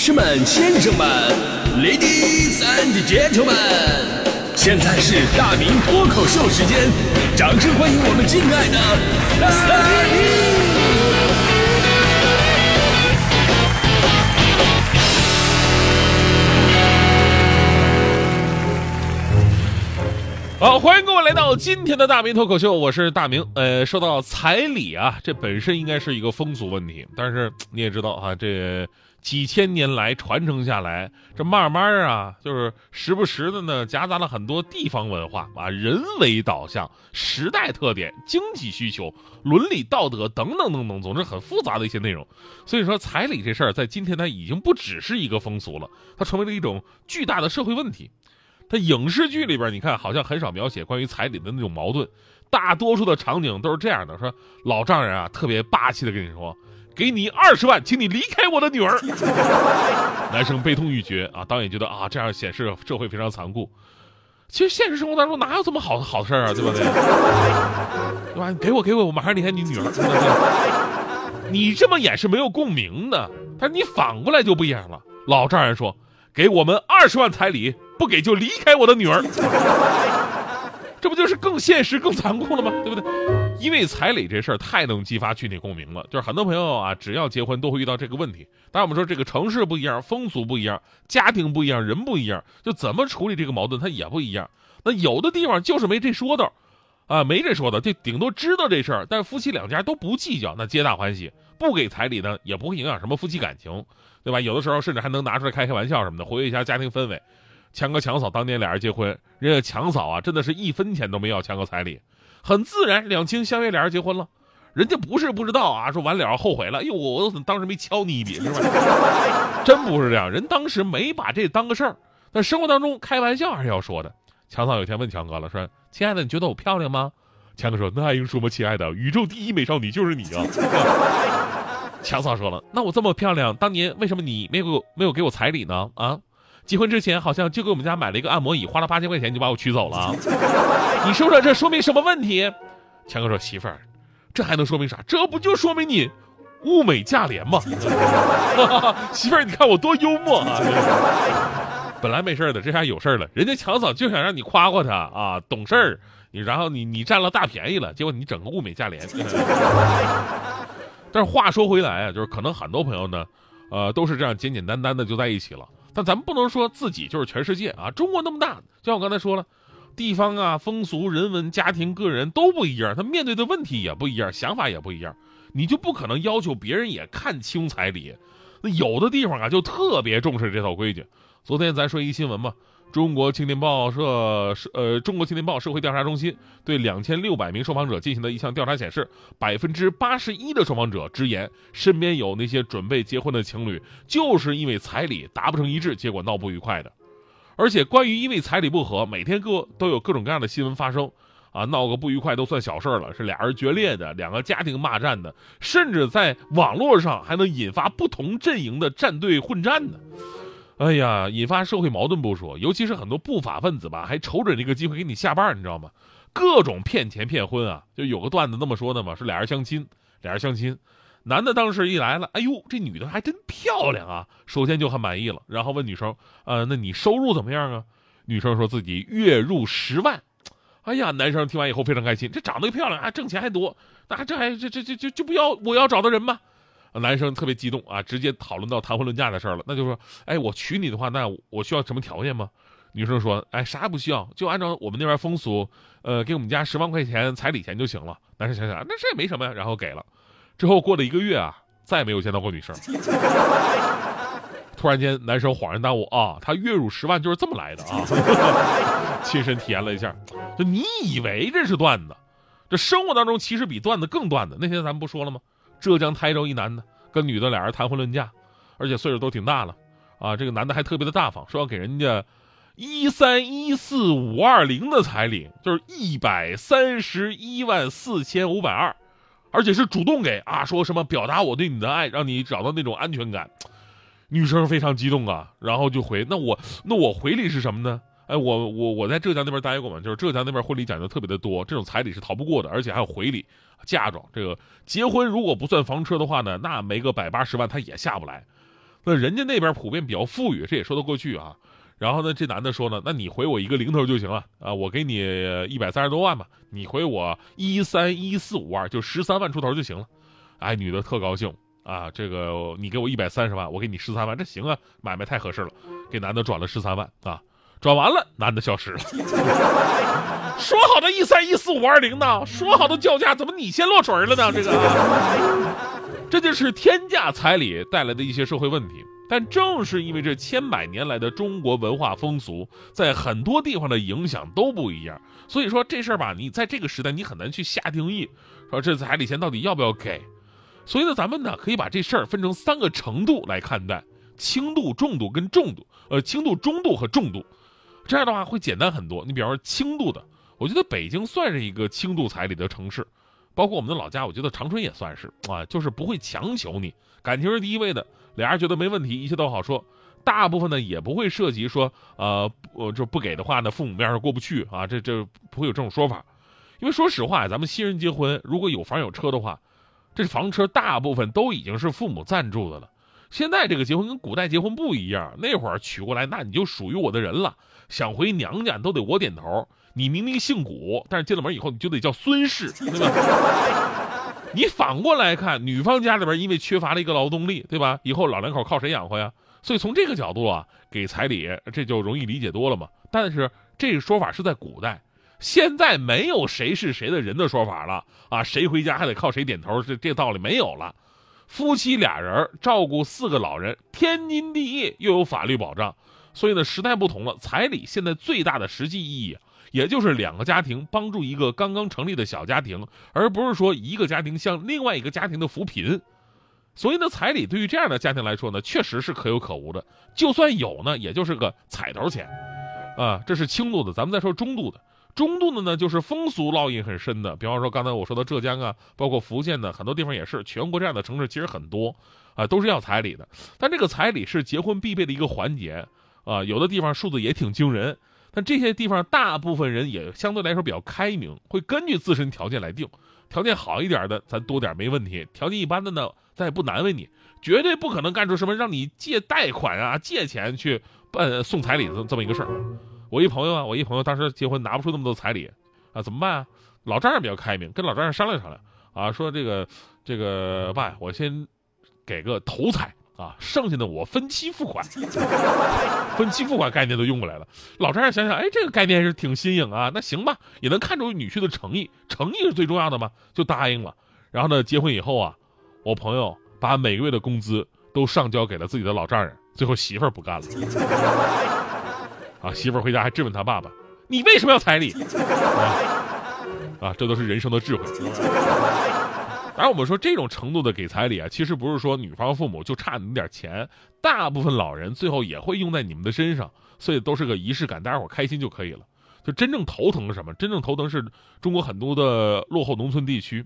士们、先生们，Ladies and Gentlemen，现在是大明脱口秀时间，掌声欢迎我们敬爱的大明！好，欢迎各位来到今天的大明脱口秀，我是大明。呃，说到彩礼啊，这本身应该是一个风俗问题，但是你也知道啊，这几千年来传承下来，这慢慢啊，就是时不时的呢，夹杂了很多地方文化啊，人为导向、时代特点、经济需求、伦理道德等等等等，总之很复杂的一些内容。所以说，彩礼这事儿在今天它已经不只是一个风俗了，它成为了一种巨大的社会问题。它影视剧里边，你看好像很少描写关于彩礼的那种矛盾，大多数的场景都是这样的：说老丈人啊，特别霸气的跟你说，给你二十万，请你离开我的女儿。男生悲痛欲绝啊，导演觉得啊，这样显示社会非常残酷。其实现实生活当中哪有这么好的好事啊，对不对？对吧？你给我给我，我马上离开你女儿。你这么演是没有共鸣的，但是你反过来就不一样了。老丈人说，给我们二十万彩礼。不给就离开我的女儿，这不就是更现实、更残酷了吗？对不对？因为彩礼这事儿太能激发群体共鸣了，就是很多朋友啊，只要结婚都会遇到这个问题。当然，我们说这个城市不一样，风俗不一样，家庭不一样，人不一样，就怎么处理这个矛盾，它也不一样。那有的地方就是没这说道，啊，没这说的，就顶多知道这事儿，但夫妻两家都不计较，那皆大欢喜。不给彩礼呢，也不会影响什么夫妻感情，对吧？有的时候甚至还能拿出来开开玩笑什么的，活跃一下家庭氛围。强哥强嫂当年俩人结婚，人家强嫂啊，真的是一分钱都没要强哥彩礼，很自然，两情相悦，俩人结婚了。人家不是不知道啊，说完了后悔了，哟，我怎么当时没敲你一笔，是吧？真不是这样，人当时没把这当个事儿。但生活当中开玩笑还是要说的。强嫂有天问强哥了，说：“亲爱的，你觉得我漂亮吗？”强哥说：“那还用说吗？亲爱的，宇宙第一美少女就是你啊！”强嫂说了：“那我这么漂亮，当年为什么你没有没有给我彩礼呢？啊？”结婚之前好像就给我们家买了一个按摩椅，花了八千块钱就把我娶走了。你说说这说明什么问题？强哥说媳妇儿，这还能说明啥？这不就说明你物美价廉吗？媳妇儿，你看我多幽默啊！本来没事的，这下有事了。人家强嫂就想让你夸夸他啊，懂事儿。你然后你你占了大便宜了，结果你整个物美价廉。但是话说回来啊，就是可能很多朋友呢，呃，都是这样简简单单的就在一起了。但咱们不能说自己就是全世界啊！中国那么大，就像我刚才说了，地方啊、风俗、人文、家庭、个人都不一样，他面对的问题也不一样，想法也不一样，你就不可能要求别人也看清彩礼。那有的地方啊，就特别重视这套规矩。昨天咱说一新闻嘛。中国青年报社社呃，中国青年报社会调查中心对两千六百名受访者进行的一项调查显示，百分之八十一的受访者直言，身边有那些准备结婚的情侣，就是因为彩礼达不成一致，结果闹不愉快的。而且，关于因为彩礼不和，每天各都有各种各样的新闻发生，啊，闹个不愉快都算小事了，是俩人决裂的，两个家庭骂战的，甚至在网络上还能引发不同阵营的战队混战呢。哎呀，引发社会矛盾不说，尤其是很多不法分子吧，还瞅准这个机会给你下绊你知道吗？各种骗钱骗婚啊！就有个段子那么说的嘛，是俩人相亲，俩人相亲，男的当时一来了，哎呦，这女的还真漂亮啊，首先就很满意了，然后问女生，呃，那你收入怎么样啊？女生说自己月入十万，哎呀，男生听完以后非常开心，这长得漂亮，啊挣钱还多，那这还这这这就就不要我要找的人吗？男生特别激动啊，直接讨论到谈婚论嫁的事儿了。那就说，哎，我娶你的话，那我需要什么条件吗？女生说，哎，啥也不需要，就按照我们那边风俗，呃，给我们家十万块钱彩礼钱就行了。男生想想，那这也没什么呀，然后给了。之后过了一个月啊，再也没有见到过女生。突然间，男生恍然大悟啊，他月入十万就是这么来的啊！亲身体验了一下，就你以为这是段子，这生活当中其实比段子更段子。那天咱们不说了吗？浙江台州一男的跟女的俩人谈婚论嫁，而且岁数都挺大了，啊，这个男的还特别的大方，说要给人家一三一四五二零的彩礼，就是一百三十一万四千五百二，而且是主动给啊，说什么表达我对你的爱，让你找到那种安全感。女生非常激动啊，然后就回，那我那我回礼是什么呢？哎，我我我在浙江那边待过嘛，就是浙江那边婚礼讲究特别的多，这种彩礼是逃不过的，而且还有回礼、嫁妆。这个结婚如果不算房车的话呢，那没个百八十万他也下不来。那人家那边普遍比较富裕，这也说得过去啊。然后呢，这男的说呢，那你回我一个零头就行了啊，我给你一百三十多万吧，你回我一三一四五二，就十三万出头就行了。哎，女的特高兴啊，这个你给我一百三十万，我给你十三万，这行啊，买卖太合适了，给男的转了十三万啊。转完了，男的消失了。说好的一三一四五二零呢？说好的叫价，怎么你先落锤了呢？这个，这就是天价彩礼带来的一些社会问题。但正是因为这千百年来的中国文化风俗，在很多地方的影响都不一样，所以说这事儿吧，你在这个时代你很难去下定义，说这彩礼钱到底要不要给。所以呢，咱们呢可以把这事儿分成三个程度来看待：轻度、重度跟重度。呃，轻度、中度和重度。这样的话会简单很多。你比方说轻度的，我觉得北京算是一个轻度彩礼的城市，包括我们的老家，我觉得长春也算是啊，就是不会强求你，感情是第一位的，俩人觉得没问题，一切都好说。大部分呢也不会涉及说，呃，我就不给的话呢，父母面上过不去啊，这这不会有这种说法。因为说实话，咱们新人结婚，如果有房有车的话，这房车大部分都已经是父母赞助的了。现在这个结婚跟古代结婚不一样，那会儿娶过来，那你就属于我的人了。想回娘家都得我点头。你明明姓古，但是进了门以后你就得叫孙氏，对吧？你反过来看，女方家里边因为缺乏了一个劳动力，对吧？以后老两口靠谁养活呀？所以从这个角度啊，给彩礼这就容易理解多了嘛。但是这个说法是在古代，现在没有谁是谁的人的说法了啊！谁回家还得靠谁点头，这这道理没有了。夫妻俩人照顾四个老人，天经地义，又有法律保障。所以呢，时代不同了，彩礼现在最大的实际意义，也就是两个家庭帮助一个刚刚成立的小家庭，而不是说一个家庭向另外一个家庭的扶贫。所以呢，彩礼对于这样的家庭来说呢，确实是可有可无的。就算有呢，也就是个彩头钱，啊，这是轻度的。咱们再说中度的。中度的呢，就是风俗烙印很深的，比方说刚才我说的浙江啊，包括福建的很多地方也是，全国这样的城市其实很多，啊，都是要彩礼的。但这个彩礼是结婚必备的一个环节，啊，有的地方数字也挺惊人，但这些地方大部分人也相对来说比较开明，会根据自身条件来定。条件好一点的，咱多点没问题；条件一般的呢，咱也不难为你，绝对不可能干出什么让你借贷款啊、借钱去办送彩礼的这么一个事儿。我一朋友啊，我一朋友当时结婚拿不出那么多彩礼，啊，怎么办啊？老丈人比较开明，跟老丈人商量商量，啊，说这个这个爸，我先给个头彩啊，剩下的我分期付款，分期付款概念都用过来了。老丈人想想，哎，这个概念是挺新颖啊，那行吧，也能看出女婿的诚意，诚意是最重要的嘛，就答应了。然后呢，结婚以后啊，我朋友把每个月的工资都上交给了自己的老丈人，最后媳妇儿不干了。啊，媳妇儿回家还质问他爸爸：“你为什么要彩礼？”啊，这都是人生的智慧。当然，我们说这种程度的给彩礼啊，其实不是说女方父母就差你点钱，大部分老人最后也会用在你们的身上，所以都是个仪式感，大家伙开心就可以了。就真正头疼是什么？真正头疼是中国很多的落后农村地区，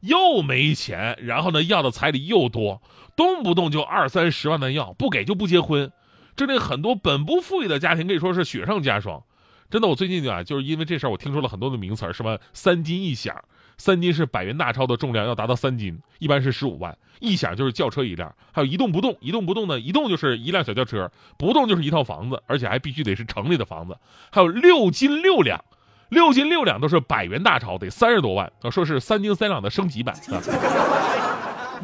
又没钱，然后呢要的彩礼又多，动不动就二三十万的要，不给就不结婚。这令很多本不富裕的家庭可以说是雪上加霜。真的，我最近啊，就是因为这事儿，我听说了很多的名词，什么三金一响，三金是百元大钞的重量要达到三斤，一般是十五万，一响就是轿车一辆，还有一动不动，一动不动呢，一动就是一辆小轿车，不动就是一套房子，而且还必须得是城里的房子，还有六斤六两，六斤六两都是百元大钞，得三十多万，说是三斤三两的升级版啊。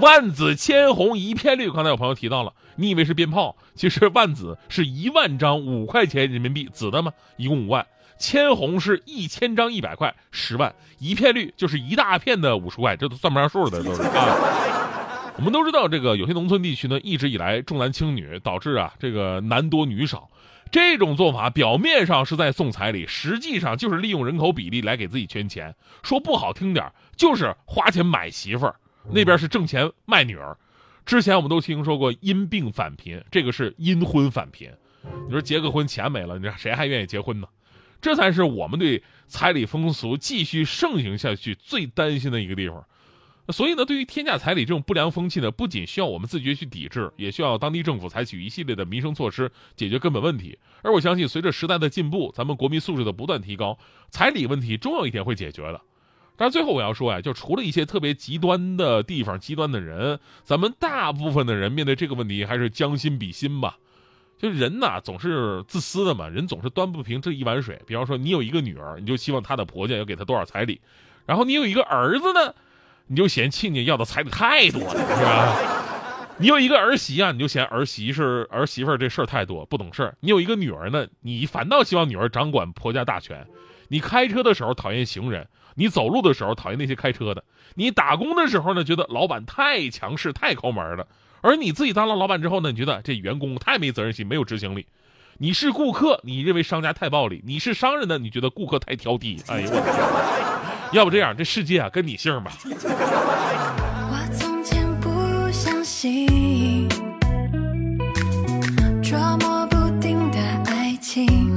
万紫千红一片绿，刚才有朋友提到了，你以为是鞭炮，其实万紫是一万张五块钱人民币，紫的吗？一共五万，千红是一千张一百块，十万，一片绿就是一大片的五十块，这都算不上数的都是啊。我们都知道，这个有些农村地区呢，一直以来重男轻女，导致啊这个男多女少，这种做法表面上是在送彩礼，实际上就是利用人口比例来给自己圈钱，说不好听点就是花钱买媳妇儿。那边是挣钱卖女儿，之前我们都听说过因病返贫，这个是因婚返贫。你说结个婚钱没了，你说谁还愿意结婚呢？这才是我们对彩礼风俗继续盛行下去最担心的一个地方。所以呢，对于天价彩礼这种不良风气呢，不仅需要我们自觉去抵制，也需要当地政府采取一系列的民生措施解决根本问题。而我相信，随着时代的进步，咱们国民素质的不断提高，彩礼问题终有一天会解决的。但是最后我要说呀，就除了一些特别极端的地方、极端的人，咱们大部分的人面对这个问题还是将心比心吧。就人呐，总是自私的嘛，人总是端不平这一碗水。比方说，你有一个女儿，你就希望她的婆家要给她多少彩礼；然后你有一个儿子呢，你就嫌亲家要的彩礼太多了，是吧？你有一个儿媳啊，你就嫌儿媳是儿媳妇这事儿太多，不懂事儿。你有一个女儿呢，你反倒希望女儿掌管婆家大权。你开车的时候讨厌行人，你走路的时候讨厌那些开车的，你打工的时候呢，觉得老板太强势，太抠门了，而你自己当了老板之后呢，你觉得这员工太没责任心，没有执行力。你是顾客，你认为商家太暴力，你是商人呢，你觉得顾客太挑剔。哎呦我天。要不这样，这世界啊跟你姓吧。我从前不相信。捉摸不定的爱情。